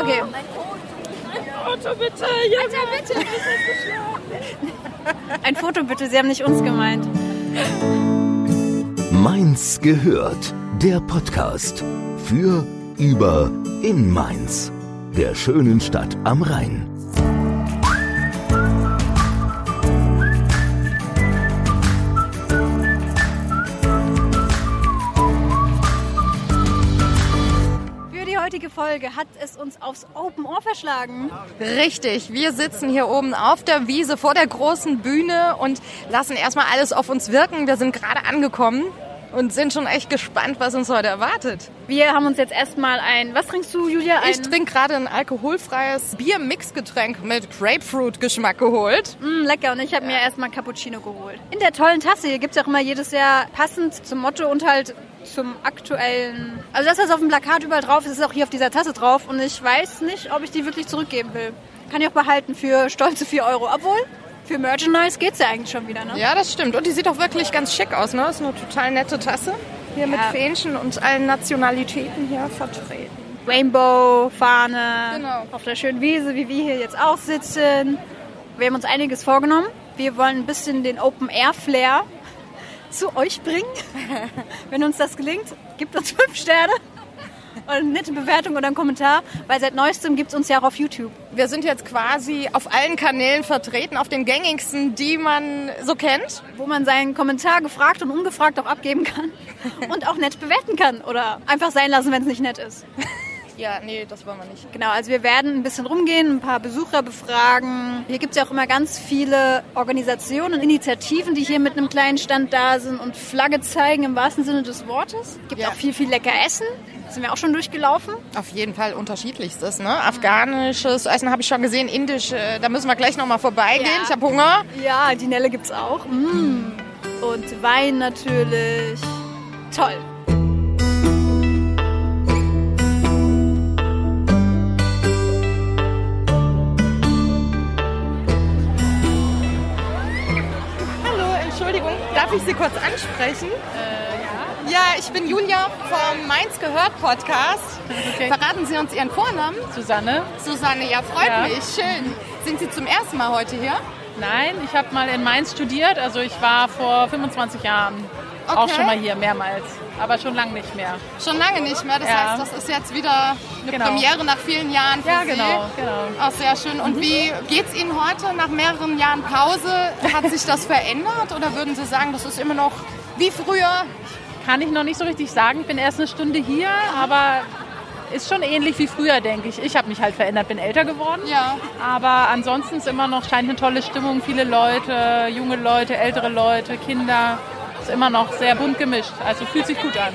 Okay. Foto bitte, ja bitte. Ein Foto bitte, Sie haben nicht uns gemeint. Mainz gehört. Der Podcast für, über, in Mainz. Der schönen Stadt am Rhein. Folge hat es uns aufs Open Ohr verschlagen. Richtig, wir sitzen hier oben auf der Wiese vor der großen Bühne und lassen erstmal alles auf uns wirken. Wir sind gerade angekommen und sind schon echt gespannt, was uns heute erwartet. Wir haben uns jetzt erstmal ein, was trinkst du, Julia? Ein, Ich trinke gerade ein alkoholfreies Bier-Mixgetränk mit Grapefruit-Geschmack geholt. Mm, lecker und ich habe mir erstmal Cappuccino geholt. In der tollen Tasse, hier gibt es ja auch immer jedes Jahr passend zum Motto und halt zum aktuellen... Also das, was auf dem Plakat überall drauf ist, ist auch hier auf dieser Tasse drauf und ich weiß nicht, ob ich die wirklich zurückgeben will. Kann ich auch behalten für stolze 4 Euro. Obwohl, für Merchandise geht's ja eigentlich schon wieder, ne? Ja, das stimmt. Und die sieht auch wirklich ganz schick aus, ne? Ist eine total nette Tasse. Hier mit Ja. Fähnchen und allen Nationalitäten hier vertreten. Rainbow-Fahne Genau. auf der schönen Wiese, wie wir hier jetzt auch sitzen. Wir haben uns einiges vorgenommen. Wir wollen ein bisschen den Open-Air-Flair zu euch bringen. Wenn uns das gelingt, gebt uns fünf Sterne eine nette Bewertung oder einen Kommentar, weil seit neuestem gibt es uns ja auch auf YouTube. Wir sind jetzt quasi auf allen Kanälen vertreten, auf den gängigsten, die man so kennt. wo man seinen Kommentar gefragt und ungefragt auch abgeben kann und auch nett bewerten kann oder einfach sein lassen, wenn es nicht nett ist. Ja, nee, das wollen wir nicht. Genau, also wir werden ein bisschen rumgehen, ein paar Besucher befragen. Hier gibt es ja auch immer ganz viele Organisationen und Initiativen, die hier mit einem kleinen Stand da sind und Flagge zeigen im wahrsten Sinne des Wortes. Gibt Ja. auch viel, viel lecker Essen. Sind wir auch schon durchgelaufen. Auf jeden Fall unterschiedlichstes, ne? Afghanisches Essen habe ich schon gesehen, indisch, äh, da müssen wir gleich nochmal vorbeigehen. Ja. Ich habe Hunger. Ja, die Nelle gibt's auch. Mm. Und Wein natürlich. Toll. Darf ich Sie kurz ansprechen? ja. Ja, ich bin Julia vom Mainz gehört Podcast. Verraten Sie uns Ihren Vornamen? Susanne? Susanne, ja, freut Ja. mich. Schön. Sind Sie zum ersten Mal heute hier? Nein, ich habe mal in Mainz studiert. Also ich war vor 25 Jahren auch Okay. schon mal hier, mehrmals. Aber schon lange nicht mehr. Schon lange nicht mehr. Das Ja. heißt, das ist jetzt wieder eine Genau. Premiere nach vielen Jahren für Ja, Sie. genau, genau. Auch sehr schön. Und wie geht's Ihnen heute nach mehreren Jahren Pause? Hat sich das verändert oder würden Sie sagen, das ist immer noch wie früher? Kann ich noch nicht so richtig sagen. Ich bin erst eine Stunde hier, aber ist schon ähnlich wie früher, denke ich. Ich habe mich halt verändert, bin älter geworden. Ja. Aber ansonsten ist immer noch, scheint eine tolle Stimmung. Viele Leute, junge Leute, ältere Leute, Kinder. Ist immer noch sehr bunt gemischt. Also fühlt sich gut an.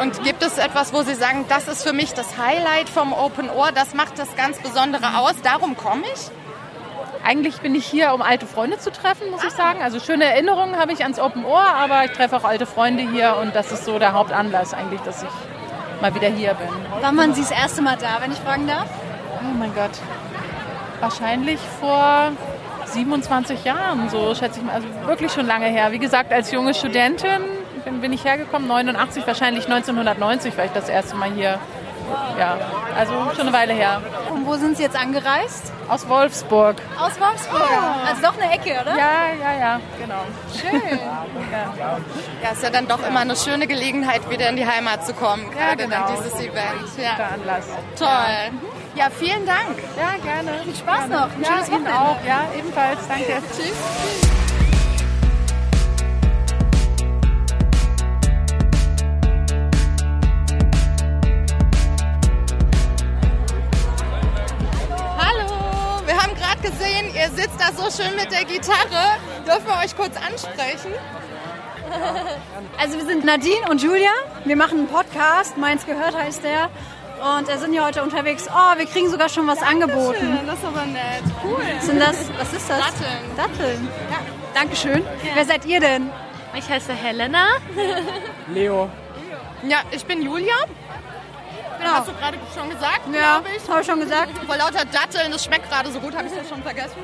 Und gibt es etwas, wo Sie sagen, das ist für mich das Highlight vom Open Ohr, das macht das ganz Besondere aus, darum komme ich? Eigentlich bin ich hier, um alte Freunde zu treffen, muss ich sagen. Also schöne Erinnerungen habe ich ans Open Ohr, aber ich treffe auch alte Freunde hier und das ist so der Hauptanlass eigentlich, dass ich mal wieder hier bin. Wann waren Sie das erste Mal da, wenn ich fragen darf? Oh mein Gott. Wahrscheinlich vor 27 Jahren, so schätze ich mal. Also wirklich schon lange her. Wie gesagt, als junge Studentin bin, bin ich hergekommen, 89, wahrscheinlich 1990 war ich das erste Mal hier. Ja, also schon eine Weile her. Und wo sind Sie jetzt angereist? Aus Wolfsburg. Aus Wolfsburg. Also doch eine Ecke, oder? Ja, ja, ja, genau. Schön. Ja. Ja, ist ja dann doch immer eine schöne Gelegenheit, wieder in die Heimat zu kommen, gerade genau. dann dieses Event. Ja. Anlass. Toll. Ja, vielen Dank. Ja, gerne. Viel Spaß noch. Ein Ja, schönes Ihnen Wochenende. auch. Ja, ebenfalls. Danke. Tschüss. Hallo, wir haben gerade gesehen, ihr sitzt da so schön mit der Gitarre. Dürfen wir euch kurz ansprechen? Also wir sind Nadine und Julia. Wir machen einen Podcast. Meins gehört heißt der. Und wir sind hier heute unterwegs. Oh, wir kriegen sogar schon was angeboten. Das ist aber nett. Cool. Sind das, was ist das? Datteln. Datteln. Ja. Dankeschön. Wer seid ihr denn? Ich heiße Helena. Leo. Ja, ich bin Julia. Genau. Hast du gerade schon gesagt, Ja, habe ich schon gesagt. Vor lauter Datteln, das schmeckt gerade so gut, habe ich das schon vergessen.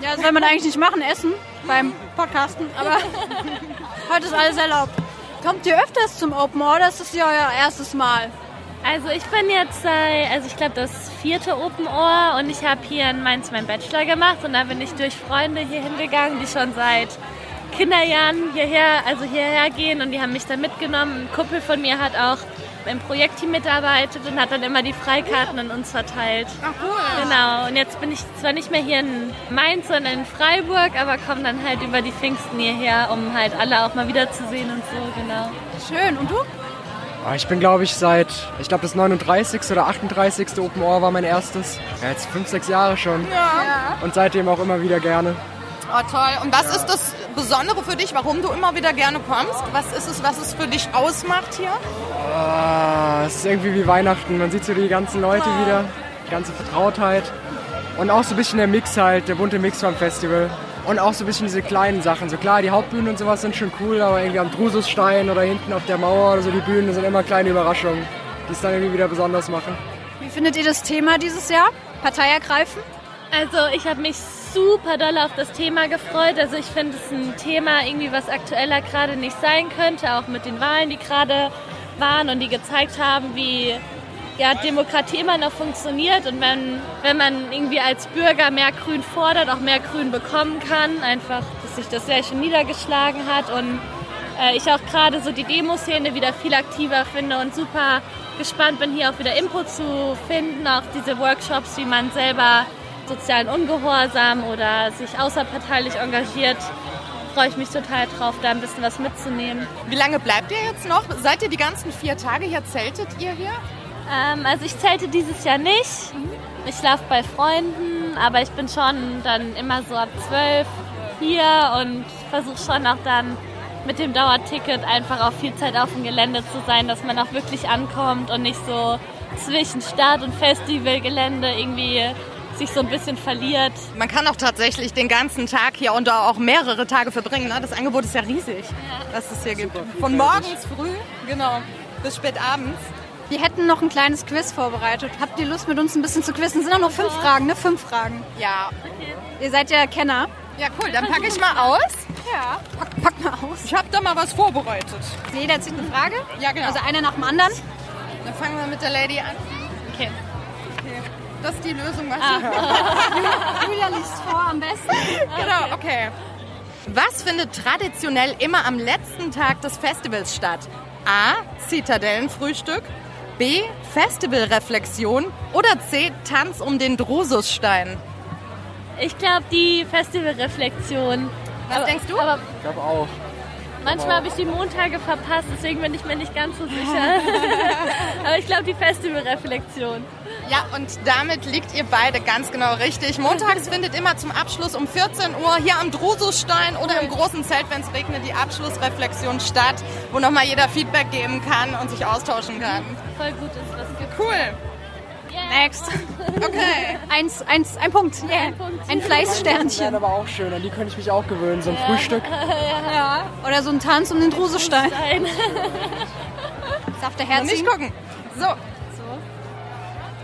Ja, das soll man eigentlich nicht machen, essen beim Podcasten. Aber heute ist alles erlaubt. Kommt ihr öfters zum Open Order? Das ist ja euer erstes Mal. Also ich bin jetzt seit, also ich glaube das vierte Open Ohr und ich habe hier in Mainz meinen Bachelor gemacht und da bin ich durch Freunde hier hingegangen, die schon seit Kinderjahren hierher, also hierher gehen und die haben mich dann mitgenommen. Ein Kumpel von mir hat auch im Projektteam mitarbeitet und hat dann immer die Freikarten an uns verteilt. Ach cool. Genau, und jetzt bin ich zwar nicht mehr hier in Mainz, sondern in Freiburg, aber komme dann halt über die Pfingsten hierher, um halt alle auch mal wiederzusehen und so, genau. Schön. Und du? Ah, Ich bin, glaube ich, seit, ich glaube, das 39. oder 38. Open Ohr war mein erstes. Ja, jetzt fünf, sechs Jahre schon. Ja. Und seitdem auch immer wieder gerne. Oh, toll. Und was ist das Besondere für dich, warum du immer wieder gerne kommst? Was ist es, was es für dich ausmacht hier? Ah, es ist irgendwie wie Weihnachten. Man sieht so die ganzen Leute wieder, die ganze Vertrautheit. Und auch so ein bisschen der Mix halt, der bunte Mix vom Festival. Und auch so ein bisschen diese kleinen Sachen. So klar, die Hauptbühnen und sowas sind schon cool, aber irgendwie am Drususstein oder hinten auf der Mauer oder so die Bühnen, sind immer kleine Überraschungen, die es dann irgendwie wieder besonders machen. Wie findet ihr das Thema dieses Jahr? Partei ergreifen? Also ich habe mich super doll auf das Thema gefreut. Also ich finde es ein Thema irgendwie, was aktueller gerade nicht sein könnte, auch mit den Wahlen, die gerade waren und die gezeigt haben, wie ja, Demokratie immer noch funktioniert und wenn, wenn man irgendwie als Bürger mehr Grün fordert, auch mehr Grün bekommen kann, einfach, dass sich das sehr schön niedergeschlagen hat und äh, ich auch gerade so die Demoszene wieder viel aktiver finde und super gespannt bin, hier auch wieder Input zu finden, auch diese Workshops, wie man selber sozialen Ungehorsam oder sich außerparteilich engagiert. Freue ich mich total drauf, da ein bisschen was mitzunehmen. Wie lange bleibt ihr jetzt noch? Seid ihr die ganzen vier Tage hier? Zeltet ihr hier? Ähm, also ich zelte dieses Jahr nicht. Ich schlafe bei Freunden, aber ich bin schon dann immer so ab zwölf hier und versuche schon auch dann mit dem Dauerticket einfach auch viel Zeit auf dem Gelände zu sein, dass man auch wirklich ankommt und nicht so zwischen Start- und Festivalgelände irgendwie sich so ein bisschen verliert. Man kann auch tatsächlich den ganzen Tag hier und auch mehrere Tage verbringen. Ne? Das Angebot ist ja riesig, was es hier gibt. Von morgens früh, genau, bis spät abends. Wir hätten noch ein kleines Quiz vorbereitet. Habt ihr Lust, mit uns ein bisschen zu quizzen? Es sind auch noch fünf Fragen, ne? Fünf Fragen. Ja. Ihr seid ja Kenner. Ja, cool. Dann packe ich mal aus. Ja. Pack, pack mal aus. Ich habe da mal was vorbereitet. Jeder zieht eine Frage. Ja, genau. Also einer nach dem anderen. Dann fangen wir mit der Lady an. Okay. Das ist die Lösung, was ich Julia liest vor am besten. Genau, okay. Was findet traditionell immer am letzten Tag des Festivals statt? A. Zitadellenfrühstück. B. Festivalreflexion. Oder C. Tanz um den Drususstein. Ich glaube, die Festivalreflexion. Was aber, denkst du? Aber Ich glaube auch. manchmal habe ich die Montage verpasst, deswegen bin ich mir nicht ganz so sicher. aber ich glaube, die Festivalreflexion. Ja, und damit liegt ihr beide ganz genau richtig. Montags findet immer zum Abschluss um 14 Uhr hier am Drususstein oder im großen Zelt, wenn es regnet, die Abschlussreflexion statt, wo nochmal jeder Feedback geben kann und sich austauschen kann. Voll gut ist, was gibt. Cool. Next. Okay. Eins, eins, ein Punkt. Yeah. Ein Punkt. Ein Die Fleißsternchen. wären aber auch schön, an die könnte ich mich auch gewöhnen. So ein Frühstück. Ja. Oder so ein Tanz um den Drusestein. Nein. Darf der Herz nicht gucken. So.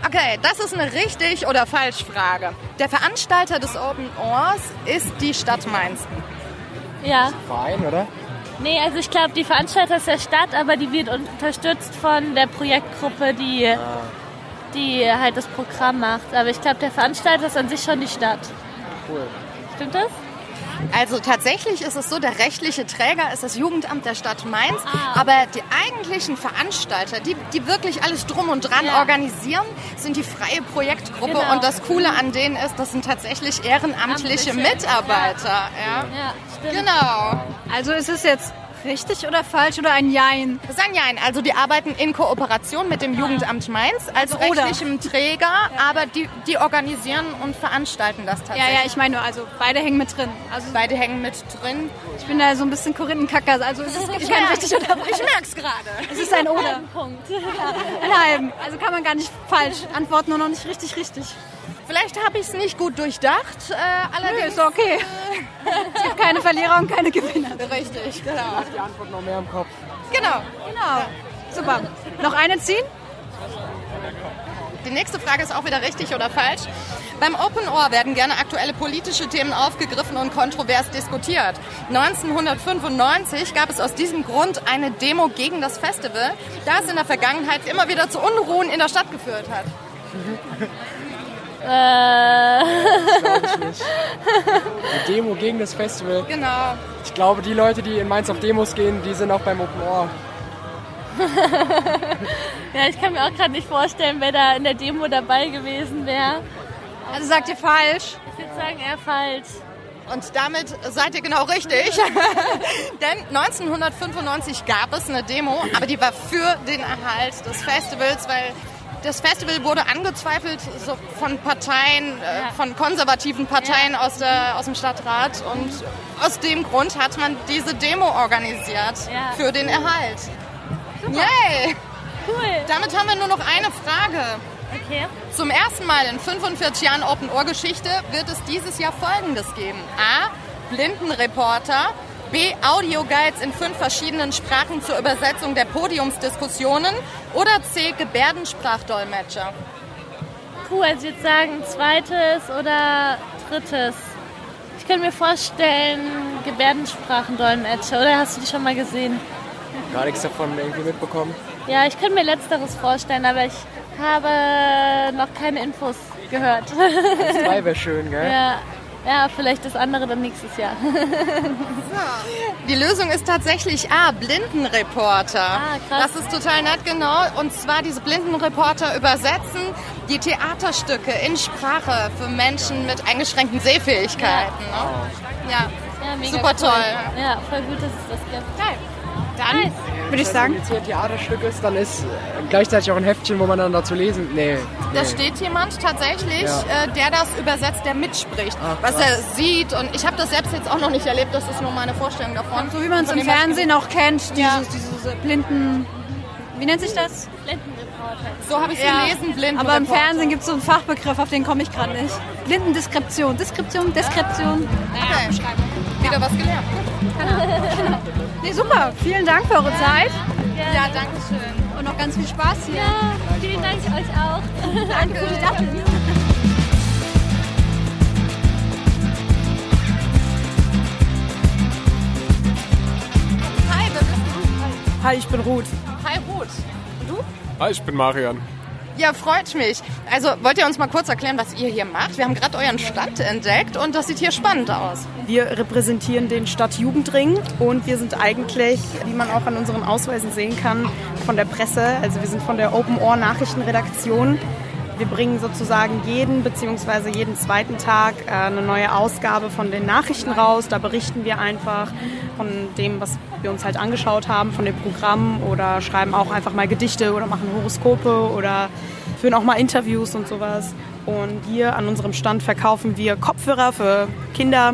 Okay, das ist eine richtig oder falsch Frage. Der Veranstalter des Open Ohrs ist die Stadt Mainz. Ja. Verein, oder? Nee, also ich glaube, die Veranstalter ist der Stadt, aber die wird unterstützt von der Projektgruppe, die, die halt das Programm macht. Aber ich glaube, der Veranstalter ist an sich schon die Stadt. Cool. Stimmt das? Also tatsächlich ist es so, der rechtliche Träger ist das Jugendamt der Stadt Mainz, Ah. aber die eigentlichen Veranstalter, die, die wirklich alles drum und dran Ja. organisieren, sind die freie Projektgruppe Genau. und das Coole an denen ist, das sind tatsächlich ehrenamtliche Amtliche, Mitarbeiter. Ja. Ja, stimmt. Genau. Also ist es jetzt richtig oder falsch oder ein Jein? Das ist ein Jein. Also die arbeiten in Kooperation mit dem Jugendamt Mainz als Also oder. rechtlichem Träger, aber die, die organisieren und veranstalten das Ja, tatsächlich. ja, ich meine nur, also beide hängen mit drin. Also Beide hängen mit drin. ich bin da so ein bisschen Korinthenkacker. Also es ist kein richtig oder falsch. Ich merk's gerade. Es ist ein Oder. Punkt. Ein halben. Also kann man gar nicht falsch antworten, nur noch nicht richtig richtig. Vielleicht habe ich es nicht gut durchdacht. Äh, Nö, allerdings ist doch okay. Es gibt keine Verlierer und keine Gewinner. richtig, genau. Die Antwort noch mehr im Kopf. Genau. Genau. Super. Noch eine ziehen? Die nächste Frage ist auch wieder richtig oder falsch. Beim Open Ohr werden gerne aktuelle politische Themen aufgegriffen und kontrovers diskutiert. 1995 gab es aus diesem Grund eine Demo gegen das Festival, da es in der Vergangenheit immer wieder zu Unruhen in der Stadt geführt hat. Glaube ich nicht. Eine Demo gegen das Festival. Genau. Ich glaube, die Leute, die in Mainz auf Demos gehen, die sind auch beim Open Ohr. Ja, ich kann mir auch gerade nicht vorstellen, wer da in der Demo dabei gewesen wäre. Also sagt ihr falsch. Ich würde sagen, eher falsch. Und damit seid ihr genau richtig. Denn 1995 gab es eine Demo, aber die war für den Erhalt des Festivals, weil das Festival wurde angezweifelt so von Parteien, äh, Ja. von konservativen Parteien aus, der, aus dem Stadtrat. Und aus dem Grund hat man diese Demo organisiert Ja. für den Erhalt. Yay! Cool. Damit haben wir nur noch eine Frage. Okay. Zum ersten Mal in 45 Jahren Open Ohr Geschichte wird es dieses Jahr Folgendes geben. A. Blindenreporter. B. Audioguides in fünf verschiedenen Sprachen zur Übersetzung der Podiumsdiskussionen. Oder C. Gebärdensprachdolmetscher. Puh, also ich würde sagen zweites oder drittes. Ich könnte mir vorstellen, Gebärdensprachendolmetscher. Oder hast du die schon mal gesehen? Gar nichts davon irgendwie mitbekommen. Ja, ich könnte mir letzteres vorstellen, aber ich habe noch keine Infos gehört. Zwei wäre schön, gell? ja, ja, vielleicht das andere dann nächstes Jahr. Die Lösung ist tatsächlich A. Blindenreporter. Ah, krass. Das ist total nett, genau. Und zwar diese Blindenreporter übersetzen die Theaterstücke in Sprache für Menschen mit eingeschränkten Sehfähigkeiten. Ne? Ja. Ja, mega Super cool. toll. Ja, voll gut, dass es das gibt. Geil. Dann Nice. Würde ich sagen. Wenn jetzt hier ein Theaterstück ist, dann ist äh, gleichzeitig auch ein Heftchen, wo man dann dazu lesen. Nee. Da nee. steht jemand tatsächlich, Ja. äh, der das übersetzt, der mitspricht, Ach, was er sieht. Und ich habe das selbst jetzt auch noch nicht erlebt, das ist nur meine Vorstellung davon. So wie man es im Fernsehen auch kennt, dieses, Ja. diese blinden. Wie nennt sich das? Blindenreporter. So habe ich es Ja. gelesen, blind. Aber im Fernsehen gibt es so einen Fachbegriff, auf den komme ich gerade nicht. Blindendeskription. Deskription, Deskription. Okay. Wieder was gelernt. Nee, super. Vielen Dank für eure Zeit Ja, danke schön. und noch ganz viel Spaß hier. Ja, vielen Dank euch auch. Danke du? Hi, ich bin Ruth. Hi, Ruth. Und du? Hi, ich bin Marian. Ja, freut mich. Also wollt ihr uns mal kurz erklären, was ihr hier macht? Wir haben gerade euren Stand entdeckt und das sieht hier spannend aus. Wir repräsentieren den Stadtjugendring und wir sind eigentlich, wie man auch an unseren Ausweisen sehen kann, von der Presse. Also wir sind von der Open Ohr Nachrichtenredaktion. Wir bringen sozusagen jeden bzw. jeden zweiten Tag äh, eine neue Ausgabe von den Nachrichten raus. Da berichten wir einfach von dem, was wir uns halt angeschaut haben, von dem Programm oder schreiben auch einfach mal Gedichte oder machen Horoskope oder führen auch mal Interviews und sowas. Und hier an unserem Stand verkaufen wir Kopfhörer für Kinder,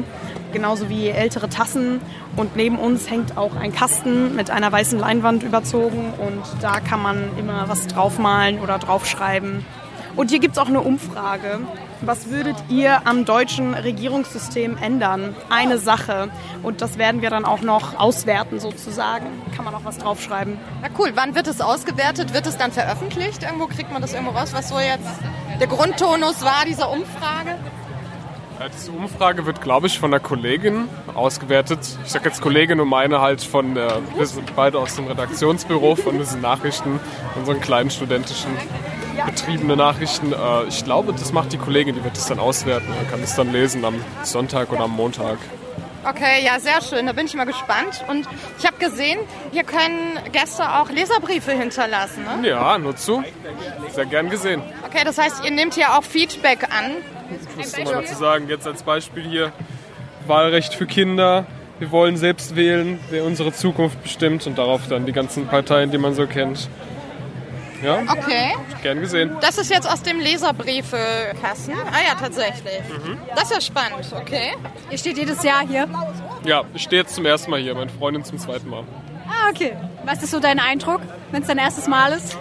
genauso wie ältere Tassen. Und neben uns hängt auch ein Kasten mit einer weißen Leinwand überzogen und da kann man immer was draufmalen oder draufschreiben. Und hier gibt es auch eine Umfrage. Was würdet ihr am deutschen Regierungssystem ändern? Eine Sache. Und das werden wir dann auch noch auswerten sozusagen. Kann man auch was draufschreiben. Na cool, wann wird es ausgewertet? Wird es dann veröffentlicht? Irgendwo kriegt man das irgendwo raus, was so jetzt der Grundtonus war dieser Umfrage? Diese Umfrage wird, glaube ich, von einer Kollegin ausgewertet. Ich sage jetzt Kollegin und meine halt von der, wir sind beide aus dem Redaktionsbüro von diesen Nachrichten, unseren kleinen studentischen betriebene Nachrichten. Äh, Ich glaube, das macht die Kollegin, die wird das dann auswerten. Man kann es dann lesen am Sonntag oder am Montag. Okay, ja, sehr schön. Da bin ich mal gespannt. Und ich habe gesehen, hier können Gäste auch Leserbriefe hinterlassen. Ne? Ja, nur zu. Sehr gern gesehen. Okay, das heißt, ihr nehmt hier auch Feedback an. Man dazu sagen, jetzt als Beispiel hier Wahlrecht für Kinder. Wir wollen selbst wählen, wer unsere Zukunft bestimmt und darauf dann die ganzen Parteien, die man so kennt. Ja, Okay. gern gesehen. Das ist jetzt aus dem Leserbriefekasten. Ah ja, tatsächlich. Das ist ja spannend, okay. Ihr steht jedes Jahr hier. Ja, ich stehe jetzt zum ersten Mal hier, meine Freundin zum zweiten Mal. Ah, okay. Was ist so dein Eindruck, wenn es dein erstes Mal ist?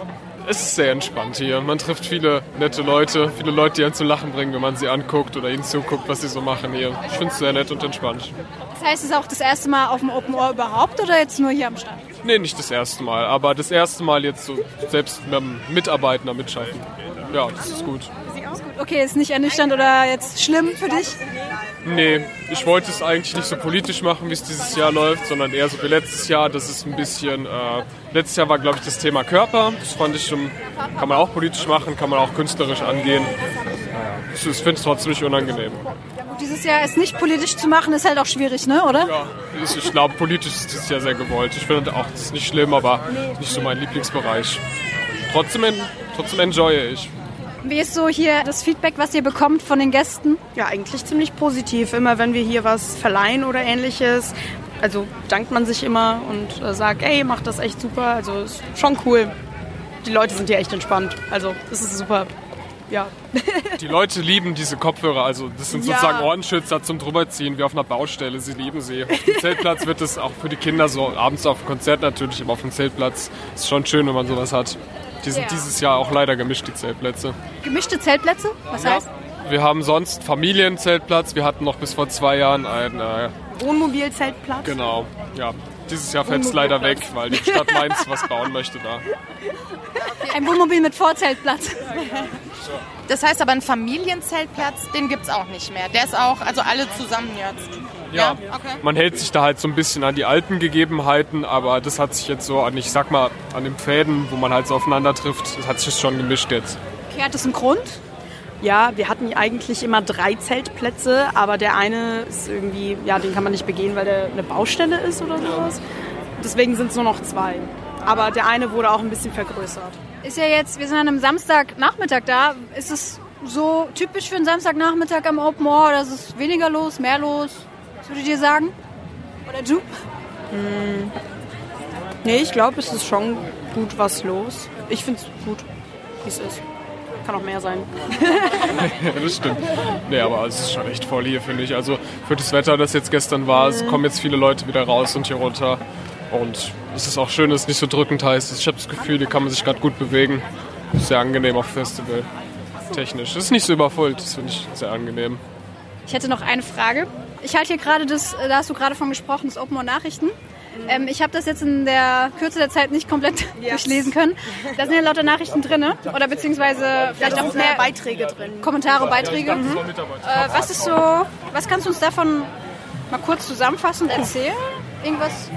Es ist sehr entspannt hier. Man trifft viele nette Leute, viele Leute, die einen zu lachen bringen, wenn man sie anguckt oder ihnen zuguckt, was sie so machen hier. Ich finde es sehr nett und entspannt. Das heißt, es ist auch das erste Mal auf dem Open Ohr überhaupt oder jetzt nur hier am Stand? Nee, nicht das erste Mal, aber das erste Mal jetzt so selbst mit einem Mitarbeiter mitschaffen. Ja, das ist gut. Okay, ist nicht ernüchternd oder jetzt schlimm für dich? Nee, ich wollte es eigentlich nicht so politisch machen, wie es dieses Jahr läuft, sondern eher so wie letztes Jahr. Das ist ein bisschen. Äh, letztes Jahr war, glaube ich, das Thema Körper. Das fand ich schon. Kann man auch politisch machen, kann man auch künstlerisch angehen. Ich, ich finde es trotzdem nicht unangenehm. Dieses Jahr ist nicht politisch zu machen, ist halt auch schwierig, ne, oder? Ja, ich, ich glaube, politisch ist dieses Jahr sehr gewollt. Ich finde auch, das ist nicht schlimm, aber nicht so mein Lieblingsbereich. Trotzdem, trotzdem enjoye ich. Wie ist so hier das Feedback, was ihr bekommt von den Gästen? Ja, eigentlich ziemlich positiv. Immer wenn wir hier was verleihen oder ähnliches, also dankt man sich immer und äh, sagt, ey, macht das echt super. Also ist schon cool. Die Leute sind hier echt entspannt. Also es ist super. Ja. Die Leute lieben diese Kopfhörer, also das sind Ja. sozusagen Ohrenschützer zum drüberziehen, wie auf einer Baustelle. Sie lieben sie. Auf dem Zeltplatz wird es auch für die Kinder so, abends auf dem Konzert natürlich, aber auf dem Zeltplatz ist schon schön, wenn man sowas hat. Die sind Ja. dieses Jahr auch leider gemischt, die Zeltplätze. Gemischte Zeltplätze? Was heißt? Wir haben sonst Familienzeltplatz, wir hatten noch bis vor zwei Jahren ein, äh, Wohnmobilzeltplatz. genau, ja. Dieses Jahr fällt es leider weg, weil die Stadt Mainz was bauen möchte da. Ein Wohnmobil mit Vorzeltplatz. Das heißt aber, ein Familienzeltplatz, den gibt es auch nicht mehr. Der ist auch, also alle zusammen jetzt. Ja, okay. man hält sich da halt so ein bisschen an die alten Gegebenheiten, aber das hat sich jetzt so an, ich sag mal, an den Fäden, wo man halt so aufeinander trifft, das hat sich schon gemischt jetzt. Okay, hat das einen Grund? Ja, wir hatten eigentlich immer drei Zeltplätze, aber der eine ist irgendwie, ja, den kann man nicht begehen, weil der eine Baustelle ist oder sowas. Deswegen sind es nur noch zwei. Aber der eine wurde auch ein bisschen vergrößert. Ist ja jetzt, wir sind an einem Samstagnachmittag da. Ist es so typisch für einen Samstagnachmittag am Open Ohr oder ist es weniger los, mehr los? Was würdet ihr sagen? Oder du? Nee, ich glaube, es ist schon gut was los. Ich finde es gut, wie es ist. Kann auch mehr sein. Ja, das stimmt. Nee, aber es ist schon echt voll hier, finde ich. Also für das Wetter, das jetzt gestern war, es kommen jetzt viele Leute wieder raus und hier runter. Und es ist auch schön, dass es nicht so drückend heiß ist. Ich habe das Gefühl, hier kann man sich gerade gut bewegen. Sehr angenehm auf Festival. Technisch. Es ist nicht so überfüllt, das finde ich sehr angenehm. Ich hätte noch eine Frage. Ich halte hier gerade das, äh, da hast du gerade von gesprochen, das Open Ohr Nachrichten. Ähm, ich habe das jetzt in der Kürze der Zeit nicht komplett durchlesen können. Da sind ja lauter Nachrichten drin, oder beziehungsweise vielleicht auch mehr Beiträge drin. Kommentare, Beiträge. Mhm. Äh, was ist so, was kannst du uns davon mal kurz zusammenfassend erzählen? Irgendwas?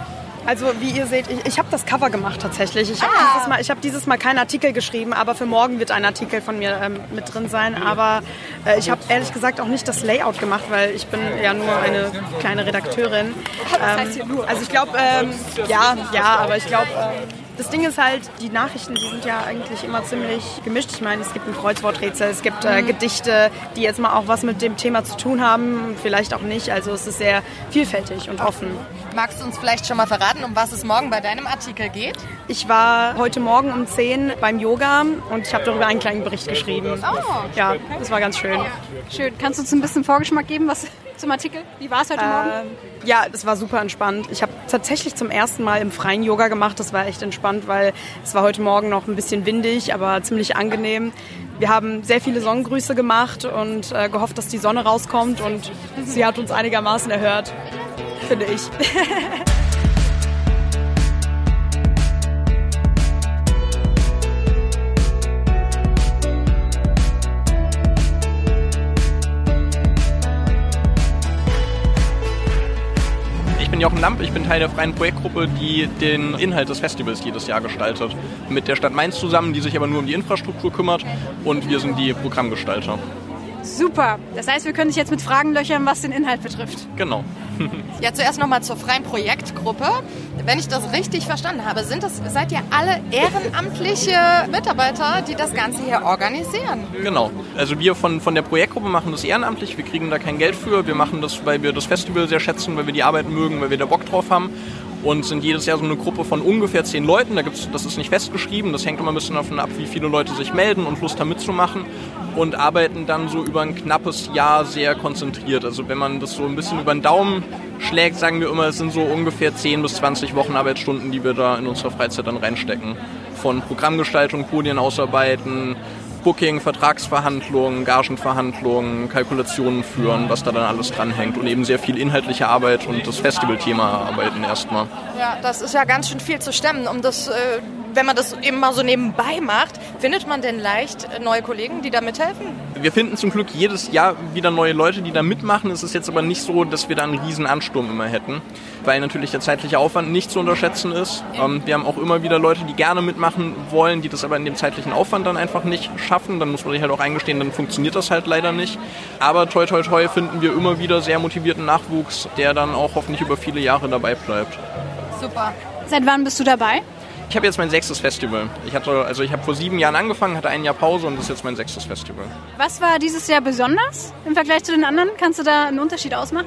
Also wie ihr seht, ich, ich habe das Cover gemacht tatsächlich. Ich habe Ah. dieses, Mal- ich hab dieses Mal keinen Artikel geschrieben, aber für morgen wird ein Artikel von mir ähm, mit drin sein. Aber äh, ich habe ehrlich gesagt auch nicht das Layout gemacht, weil ich bin ja nur eine kleine Redakteurin. Ähm, also ich glaube, ähm, ja, ja, aber ich glaube, ähm, das Ding ist halt, die Nachrichten, die sind ja eigentlich immer ziemlich gemischt. Ich meine, es gibt ein Kreuzworträtsel, es gibt äh, Gedichte, die jetzt mal auch was mit dem Thema zu tun haben, vielleicht auch nicht. Also es ist sehr vielfältig und offen. Magst du uns vielleicht schon mal verraten, um was es morgen bei deinem Artikel geht? Ich war heute Morgen um 10 beim Yoga und ich habe darüber einen kleinen Bericht geschrieben. Ja, das war ganz schön. Schön. Kannst du uns ein bisschen Vorgeschmack geben, was zum Artikel? Wie war es heute Morgen? Ähm, ja, das war super entspannt. Ich habe tatsächlich zum ersten Mal im freien Yoga gemacht. Das war echt entspannt, weil es war heute Morgen noch ein bisschen windig, aber ziemlich angenehm. Wir haben sehr viele Sonnengrüße gemacht und äh, gehofft, dass die Sonne rauskommt und sie hat uns einigermaßen erhört, finde ich. bin Jochen Lamp, ich bin Teil der freien Projektgruppe, die den Inhalt des Festivals jedes Jahr gestaltet. Mit der Stadt Mainz zusammen, die sich aber nur um die Infrastruktur kümmert und wir sind die Programmgestalter. Super. Das heißt, wir können dich jetzt mit Fragen löchern, was den Inhalt betrifft. Genau. Ja, zuerst nochmal zur freien Projektgruppe. Wenn ich das richtig verstanden habe, sind das, seid ihr alle ehrenamtliche Mitarbeiter, die das Ganze hier organisieren? Genau. Also wir von, von der Projektgruppe machen das ehrenamtlich, wir kriegen da kein Geld für. Wir machen das, weil wir das Festival sehr schätzen, weil wir die Arbeit mögen, weil wir da Bock drauf haben. Und sind jedes Jahr so eine Gruppe von ungefähr zehn Leuten. Da gibt's, das ist nicht festgeschrieben, das hängt immer ein bisschen davon ab, wie viele Leute sich melden und Lust haben mitzumachen. Und arbeiten dann so über ein knappes Jahr sehr konzentriert. Also wenn man das so ein bisschen über den Daumen schlägt, sagen wir immer, es sind so ungefähr 10 bis 20 Wochen Arbeitsstunden, die wir da in unserer Freizeit dann reinstecken. Von Programmgestaltung, Podien ausarbeiten, Booking, Vertragsverhandlungen, Gagenverhandlungen, Kalkulationen führen, was da dann alles dranhängt und eben sehr viel inhaltliche Arbeit und das Festivalthema arbeiten erstmal. Ja, das ist ja ganz schön viel zu stemmen, um das, äh, wenn man das eben mal so nebenbei macht. Findet man denn leicht neue Kollegen, die da mithelfen? Wir finden zum Glück jedes Jahr wieder neue Leute, die da mitmachen. Es ist jetzt aber nicht so, dass wir da einen riesen Ansturm immer hätten, weil natürlich der zeitliche Aufwand nicht zu unterschätzen ist. Ähm, wir haben auch immer wieder Leute, die gerne mitmachen wollen, die das aber in dem zeitlichen Aufwand dann einfach nicht schaffen. Dann muss man sich halt auch eingestehen, dann funktioniert das halt leider nicht. Aber toi toi toi finden wir immer wieder sehr motivierten Nachwuchs, der dann auch hoffentlich über viele Jahre dabei bleibt. Super. Seit wann bist du dabei? Ich habe jetzt mein sechstes Festival. Ich hatte, also ich habe vor sieben Jahren angefangen, hatte ein Jahr Pause und das ist jetzt mein sechstes Festival. Was war dieses Jahr besonders im Vergleich zu den anderen? Kannst du da einen Unterschied ausmachen?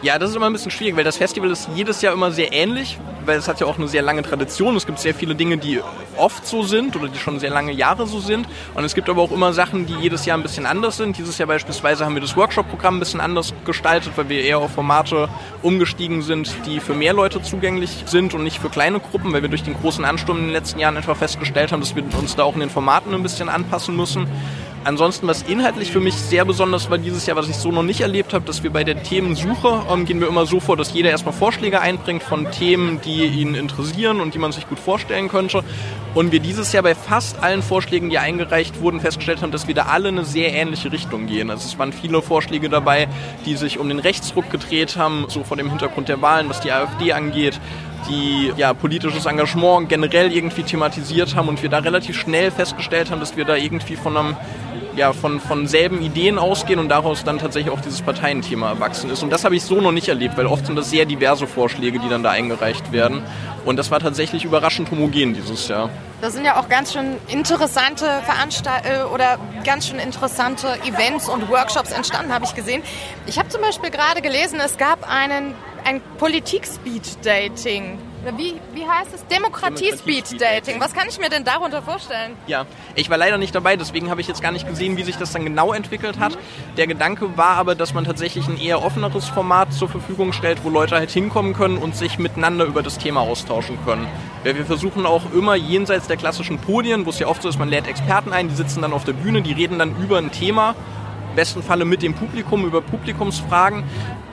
Ja, das ist immer ein bisschen schwierig, weil das Festival ist jedes Jahr immer sehr ähnlich, weil es hat ja auch eine sehr lange Tradition. Es gibt sehr viele Dinge, die oft so sind oder die schon sehr lange Jahre so sind. Und es gibt aber auch immer Sachen, die jedes Jahr ein bisschen anders sind. Dieses Jahr beispielsweise haben wir das Workshop-Programm ein bisschen anders gestaltet, weil wir eher auf Formate umgestiegen sind, die für mehr Leute zugänglich sind und nicht für kleine Gruppen, weil wir durch den großen Ansturm in den letzten Jahren etwa festgestellt haben, dass wir uns da auch in den Formaten ein bisschen anpassen müssen. Ansonsten, was inhaltlich für mich sehr besonders war dieses Jahr, was ich so noch nicht erlebt habe, dass wir bei der Themensuche ähm, gehen wir immer so vor, dass jeder erstmal Vorschläge einbringt von Themen, die ihn interessieren und die man sich gut vorstellen könnte. Und wir dieses Jahr bei fast allen Vorschlägen, die eingereicht wurden, festgestellt haben, dass wir da alle eine sehr ähnliche Richtung gehen. Also es waren viele Vorschläge dabei, die sich um den Rechtsruck gedreht haben, so vor dem Hintergrund der Wahlen, was die AfD angeht die ja, politisches Engagement generell irgendwie thematisiert haben und wir da relativ schnell festgestellt haben, dass wir da irgendwie von einem ja, von, von selben Ideen ausgehen und daraus dann tatsächlich auch dieses Parteienthema erwachsen ist. Und das habe ich so noch nicht erlebt, weil oft sind das sehr diverse Vorschläge, die dann da eingereicht werden. Und das war tatsächlich überraschend homogen dieses Jahr. Da sind ja auch ganz schön interessante Veranstaltungen oder ganz schön interessante Events und Workshops entstanden, habe ich gesehen. Ich habe zum Beispiel gerade gelesen, es gab einen ein Politik-Speed-Dating. Wie, wie heißt es? Demokratie-Speed-Dating. Was kann ich mir denn darunter vorstellen? Ja, ich war leider nicht dabei, deswegen habe ich jetzt gar nicht gesehen, wie sich das dann genau entwickelt hat. Der Gedanke war aber, dass man tatsächlich ein eher offeneres Format zur Verfügung stellt, wo Leute halt hinkommen können und sich miteinander über das Thema austauschen können. Weil wir versuchen auch immer jenseits der klassischen Podien, wo es ja oft so ist, man lädt Experten ein, die sitzen dann auf der Bühne, die reden dann über ein Thema besten Falle mit dem Publikum über Publikumsfragen.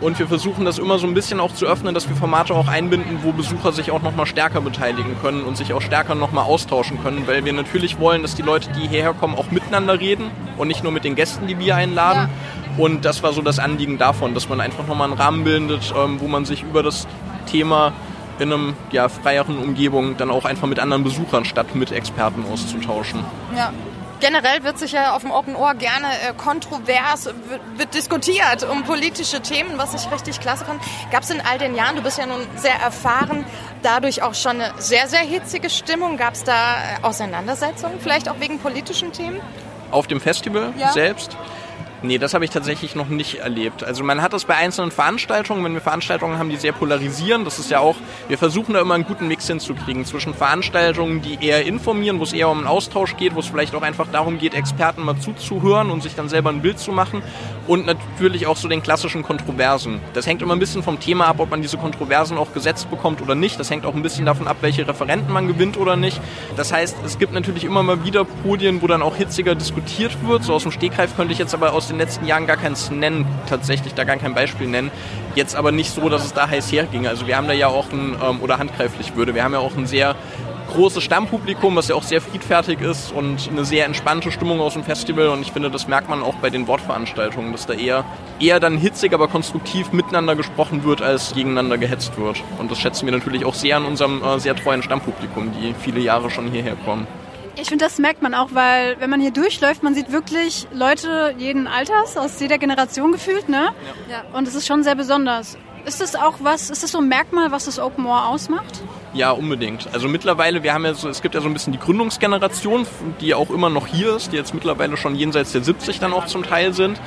Und wir versuchen das immer so ein bisschen auch zu öffnen, dass wir Formate auch einbinden, wo Besucher sich auch nochmal stärker beteiligen können und sich auch stärker nochmal austauschen können, weil wir natürlich wollen, dass die Leute, die hierher kommen, auch miteinander reden und nicht nur mit den Gästen, die wir einladen. Ja. Und das war so das Anliegen davon, dass man einfach nochmal einen Rahmen bildet, ähm, wo man sich über das Thema in einem ja, freieren Umgebung dann auch einfach mit anderen Besuchern statt mit Experten auszutauschen. Ja, generell wird sich ja auf dem Open Ohr gerne äh, kontrovers, wird, diskutiert um politische Themen, was ich richtig klasse fand. Gab es in all den Jahren, du bist ja nun sehr erfahren, dadurch auch schon eine sehr, sehr hitzige Stimmung? Gab es da äh, Auseinandersetzungen, vielleicht auch wegen politischen Themen? Auf dem Festival ja. selbst? Nee, das habe ich tatsächlich noch nicht erlebt. Also man hat das bei einzelnen Veranstaltungen, wenn wir Veranstaltungen haben, die sehr polarisieren. Das ist ja auch, wir versuchen da immer einen guten Mix hinzukriegen zwischen Veranstaltungen, die eher informieren, wo es eher um einen Austausch geht, wo es vielleicht auch einfach darum geht, Experten mal zuzuhören und sich dann selber ein Bild zu machen und natürlich auch so den klassischen Kontroversen. Das hängt immer ein bisschen vom Thema ab, ob man diese Kontroversen auch gesetzt bekommt oder nicht. Das hängt auch ein bisschen davon ab, welche Referenten man gewinnt oder nicht. Das heißt, es gibt natürlich immer mal wieder Podien, wo dann auch hitziger diskutiert wird. So aus dem Stegreif könnte ich jetzt aber aus den letzten Jahren gar keins nennen, tatsächlich da gar kein Beispiel nennen. Jetzt aber nicht so, dass es da heiß herginge. Also wir haben da ja auch ein, ähm, oder handgreiflich würde, wir haben ja auch ein sehr großes Stammpublikum, was ja auch sehr friedfertig ist und eine sehr entspannte Stimmung aus dem Festival. Und ich finde, das merkt man auch bei den Wortveranstaltungen, dass da eher, eher dann hitzig, aber konstruktiv miteinander gesprochen wird, als gegeneinander gehetzt wird. Und das schätzen wir natürlich auch sehr an unserem äh, sehr treuen Stammpublikum, die viele Jahre schon hierher kommen. Ich finde, das merkt man auch, weil wenn man hier durchläuft, man sieht wirklich Leute jeden Alters, aus jeder Generation gefühlt, ne? Ja. Und es ist schon sehr besonders. Ist das auch was, ist das so ein Merkmal, was das Open Ohr ausmacht? Ja, unbedingt. Also mittlerweile, wir haben ja so, es gibt ja so ein bisschen die Gründungsgeneration, die auch immer noch hier ist, die jetzt mittlerweile schon jenseits der 70 dann auch zum Teil sind.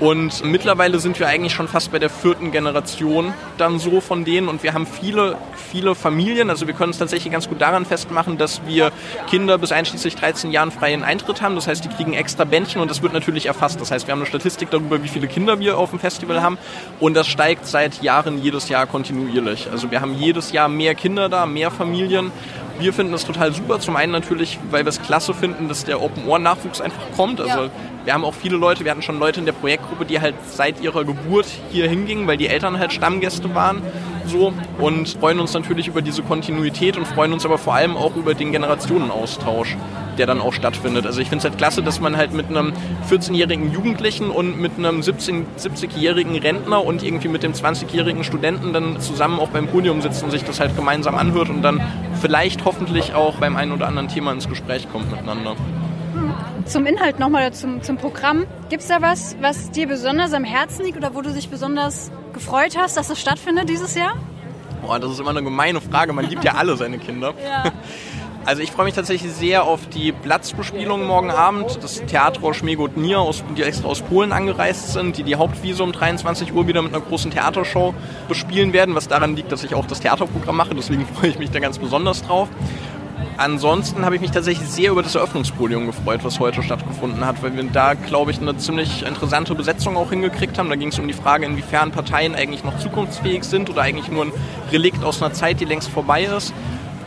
Und mittlerweile sind wir eigentlich schon fast bei der vierten Generation dann so von denen und wir haben viele, viele Familien. Also wir können es tatsächlich ganz gut daran festmachen, dass wir Kinder bis einschließlich 13 Jahren freien Eintritt haben. Das heißt, die kriegen extra Bändchen und das wird natürlich erfasst. Das heißt, wir haben eine Statistik darüber, wie viele Kinder wir auf dem Festival haben und das steigt seit Jahren jedes Jahr kontinuierlich. Also wir haben jedes Jahr mehr Kinder da, mehr Familien wir finden das total super. Zum einen natürlich, weil wir es klasse finden, dass der Open Ohr Nachwuchs einfach kommt. Also. Wir haben auch viele Leute, wir hatten schon Leute in der Projektgruppe, die halt seit ihrer Geburt hier hingingen, weil die Eltern halt Stammgäste waren. So und freuen uns natürlich über diese Kontinuität und freuen uns aber vor allem auch über den Generationenaustausch der dann auch stattfindet. Also ich finde es halt klasse, dass man halt mit einem 14-jährigen Jugendlichen und mit einem 70-jährigen Rentner und irgendwie mit dem 20-jährigen Studenten dann zusammen auch beim Podium sitzt und sich das halt gemeinsam anhört und dann vielleicht hoffentlich auch beim einen oder anderen Thema ins Gespräch kommt miteinander. Zum Inhalt nochmal, zum, zum Programm. Gibt es da was, was dir besonders am Herzen liegt oder wo du dich besonders gefreut hast, dass das stattfindet dieses Jahr? Boah, das ist immer eine gemeine Frage. Man liebt ja alle seine Kinder. Ja. Also ich freue mich tatsächlich sehr auf die Platzbespielung morgen Abend. Das Theatro Schmegodnia, die extra aus Polen angereist sind, die die Hauptwiese um 23 Uhr wieder mit einer großen Theatershow bespielen werden, was daran liegt, dass ich auch das Theaterprogramm mache. Deswegen freue ich mich da ganz besonders drauf. Ansonsten habe ich mich tatsächlich sehr über das Eröffnungspodium gefreut, was heute stattgefunden hat, weil wir da, glaube ich, eine ziemlich interessante Besetzung auch hingekriegt haben. Da ging es um die Frage, inwiefern Parteien eigentlich noch zukunftsfähig sind oder eigentlich nur ein Relikt aus einer Zeit, die längst vorbei ist.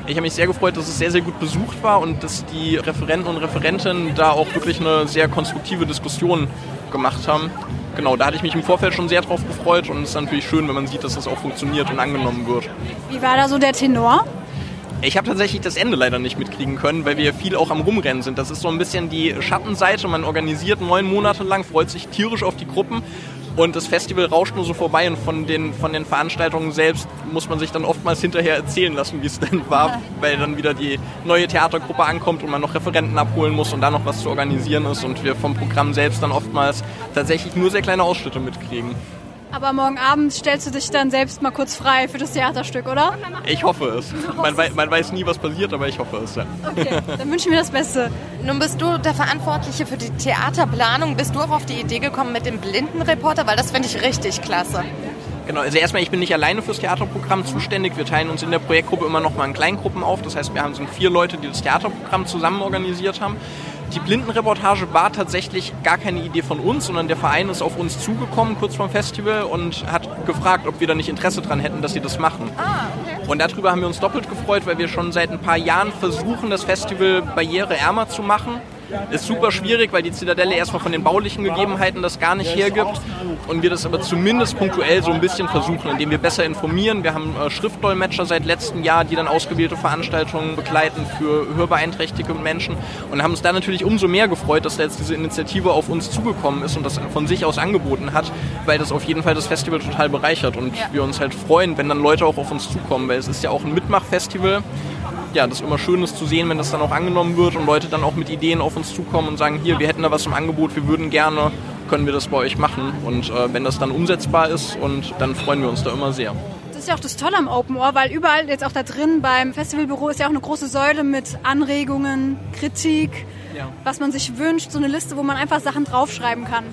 Ich habe mich sehr gefreut, dass es sehr, sehr gut besucht war und dass die Referenten und Referentinnen da auch wirklich eine sehr konstruktive Diskussion gemacht haben. Genau, da hatte ich mich im Vorfeld schon sehr drauf gefreut und es ist natürlich schön, wenn man sieht, dass das auch funktioniert und angenommen wird. Wie war da so der Tenor? Ich habe tatsächlich das Ende leider nicht mitkriegen können, weil wir viel auch am Rumrennen sind. Das ist so ein bisschen die Schattenseite. Man organisiert neun Monate lang, freut sich tierisch auf die Gruppen und das Festival rauscht nur so vorbei und von den, von den Veranstaltungen selbst muss man sich dann oftmals hinterher erzählen lassen, wie es denn war, weil dann wieder die neue Theatergruppe ankommt und man noch Referenten abholen muss und da noch was zu organisieren ist und wir vom Programm selbst dann oftmals tatsächlich nur sehr kleine Ausschnitte mitkriegen. Aber morgen Abend stellst du dich dann selbst mal kurz frei für das Theaterstück, oder? Ich hoffe es. Man, wei man weiß nie, was passiert, aber ich hoffe es. Ja. Okay, dann wünschen wir das Beste. Nun bist du der Verantwortliche für die Theaterplanung. Bist du auch auf die Idee gekommen mit dem Blindenreporter? Weil das finde ich richtig klasse. Genau, also erstmal, ich bin nicht alleine fürs Theaterprogramm zuständig. Wir teilen uns in der Projektgruppe immer noch mal in Kleingruppen auf. Das heißt, wir haben so vier Leute, die das Theaterprogramm zusammen organisiert haben. Die Blindenreportage war tatsächlich gar keine Idee von uns, sondern der Verein ist auf uns zugekommen kurz vorm Festival und hat gefragt, ob wir da nicht Interesse dran hätten, dass sie das machen. Ah, okay. Und darüber haben wir uns doppelt gefreut, weil wir schon seit ein paar Jahren versuchen, das Festival barriereärmer zu machen. Ist super schwierig, weil die Zitadelle erstmal von den baulichen Gegebenheiten das gar nicht hergibt und wir das aber zumindest punktuell so ein bisschen versuchen, indem wir besser informieren. Wir haben äh, Schriftdolmetscher seit letztem Jahr, die dann ausgewählte Veranstaltungen begleiten für hörbeeinträchtigte Menschen und haben uns da natürlich umso mehr gefreut, dass da jetzt diese Initiative auf uns zugekommen ist und das von sich aus angeboten hat, weil das auf jeden Fall das Festival total bereichert und ja. wir uns halt freuen, wenn dann Leute auch auf uns zukommen, weil es ist ja auch ein Mitmachfestival ja, das immer schön ist zu sehen, wenn das dann auch angenommen wird und Leute dann auch mit Ideen auf uns zukommen und sagen, hier, wir hätten da was im Angebot, wir würden gerne, können wir das bei euch machen. Und äh, wenn das dann umsetzbar ist, und dann freuen wir uns da immer sehr. Das ist ja auch das Tolle am Open Ohr, weil überall jetzt auch da drin beim Festivalbüro ist ja auch eine große Säule mit Anregungen, Kritik, ja. was man sich wünscht, so eine Liste, wo man einfach Sachen draufschreiben kann.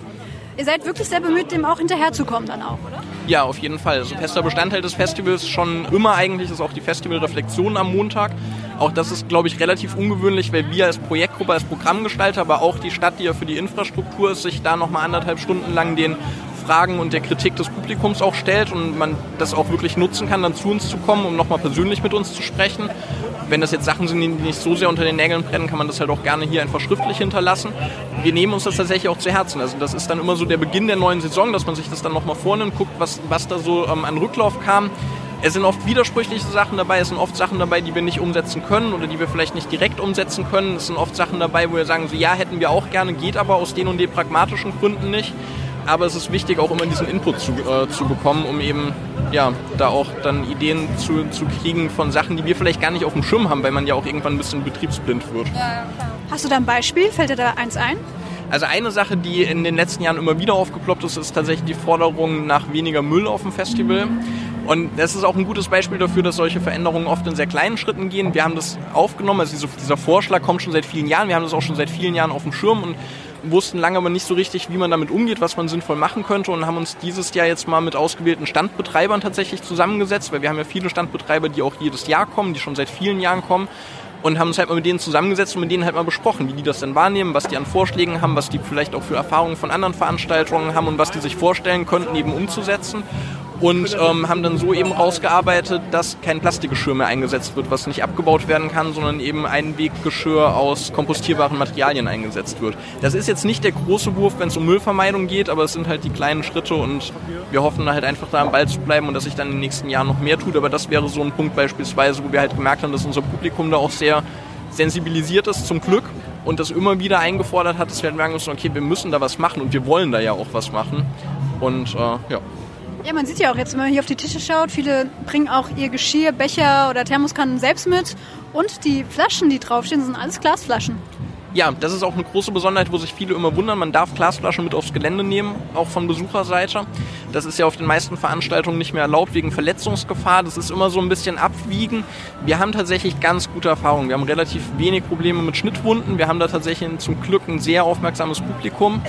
Ihr seid wirklich sehr bemüht, dem auch hinterherzukommen dann auch, oder? Ja, auf jeden Fall. Also fester Bestandteil des Festivals schon immer eigentlich ist auch die Festivalreflexion am Montag. Auch das ist, glaube ich, relativ ungewöhnlich, weil wir als Projektgruppe, als Programmgestalter, aber auch die Stadt, die ja für die Infrastruktur ist, sich da nochmal anderthalb Stunden lang den Fragen und der Kritik des Publikums auch stellt und man das auch wirklich nutzen kann, dann zu uns zu kommen, um nochmal persönlich mit uns zu sprechen. Wenn das jetzt Sachen sind, die nicht so sehr unter den Nägeln brennen, kann man das halt auch gerne hier einfach schriftlich hinterlassen. Wir nehmen uns das tatsächlich auch zu Herzen. Also das ist dann immer so der Beginn der neuen Saison, dass man sich das dann nochmal vornimmt, guckt, was, was da so ähm, an Rücklauf kam. Es sind oft widersprüchliche Sachen dabei, es sind oft Sachen dabei, die wir nicht umsetzen können oder die wir vielleicht nicht direkt umsetzen können. Es sind oft Sachen dabei, wo wir sagen, so ja, hätten wir auch gerne, geht aber aus den und den pragmatischen Gründen nicht aber es ist wichtig, auch immer diesen Input zu, äh, zu bekommen, um eben ja, da auch dann Ideen zu, zu kriegen von Sachen, die wir vielleicht gar nicht auf dem Schirm haben, weil man ja auch irgendwann ein bisschen betriebsblind wird. Hast du da ein Beispiel? Fällt dir da eins ein? Also eine Sache, die in den letzten Jahren immer wieder aufgeploppt ist, ist tatsächlich die Forderung nach weniger Müll auf dem Festival. Und das ist auch ein gutes Beispiel dafür, dass solche Veränderungen oft in sehr kleinen Schritten gehen. Wir haben das aufgenommen, also dieser Vorschlag kommt schon seit vielen Jahren, wir haben das auch schon seit vielen Jahren auf dem Schirm und wussten lange aber nicht so richtig, wie man damit umgeht, was man sinnvoll machen könnte und haben uns dieses Jahr jetzt mal mit ausgewählten Standbetreibern tatsächlich zusammengesetzt, weil wir haben ja viele Standbetreiber, die auch jedes Jahr kommen, die schon seit vielen Jahren kommen und haben uns halt mal mit denen zusammengesetzt und mit denen halt mal besprochen, wie die das denn wahrnehmen, was die an Vorschlägen haben, was die vielleicht auch für Erfahrungen von anderen Veranstaltungen haben und was die sich vorstellen könnten, eben umzusetzen und ähm, haben dann so eben rausgearbeitet, dass kein Plastikgeschirr mehr eingesetzt wird, was nicht abgebaut werden kann, sondern eben Einweggeschirr aus kompostierbaren Materialien eingesetzt wird. Das ist jetzt nicht der große Wurf, wenn es um Müllvermeidung geht, aber es sind halt die kleinen Schritte und wir hoffen halt einfach da am Ball zu bleiben und dass sich dann in den nächsten Jahren noch mehr tut. Aber das wäre so ein Punkt beispielsweise, wo wir halt gemerkt haben, dass unser Publikum da auch sehr sensibilisiert ist zum Glück und das immer wieder eingefordert hat, dass wir halt merken müssen, okay, wir müssen da was machen und wir wollen da ja auch was machen. Und äh, ja. Ja, man sieht ja auch jetzt, wenn man hier auf die Tische schaut, viele bringen auch ihr Geschirr, Becher oder Thermoskannen selbst mit. Und die Flaschen, die draufstehen, sind alles Glasflaschen. Ja, das ist auch eine große Besonderheit, wo sich viele immer wundern. Man darf Glasflaschen mit aufs Gelände nehmen, auch von Besucherseite. Das ist ja auf den meisten Veranstaltungen nicht mehr erlaubt wegen Verletzungsgefahr. Das ist immer so ein bisschen abwiegen. Wir haben tatsächlich ganz gute Erfahrungen. Wir haben relativ wenig Probleme mit Schnittwunden. Wir haben da tatsächlich zum Glück ein sehr aufmerksames Publikum.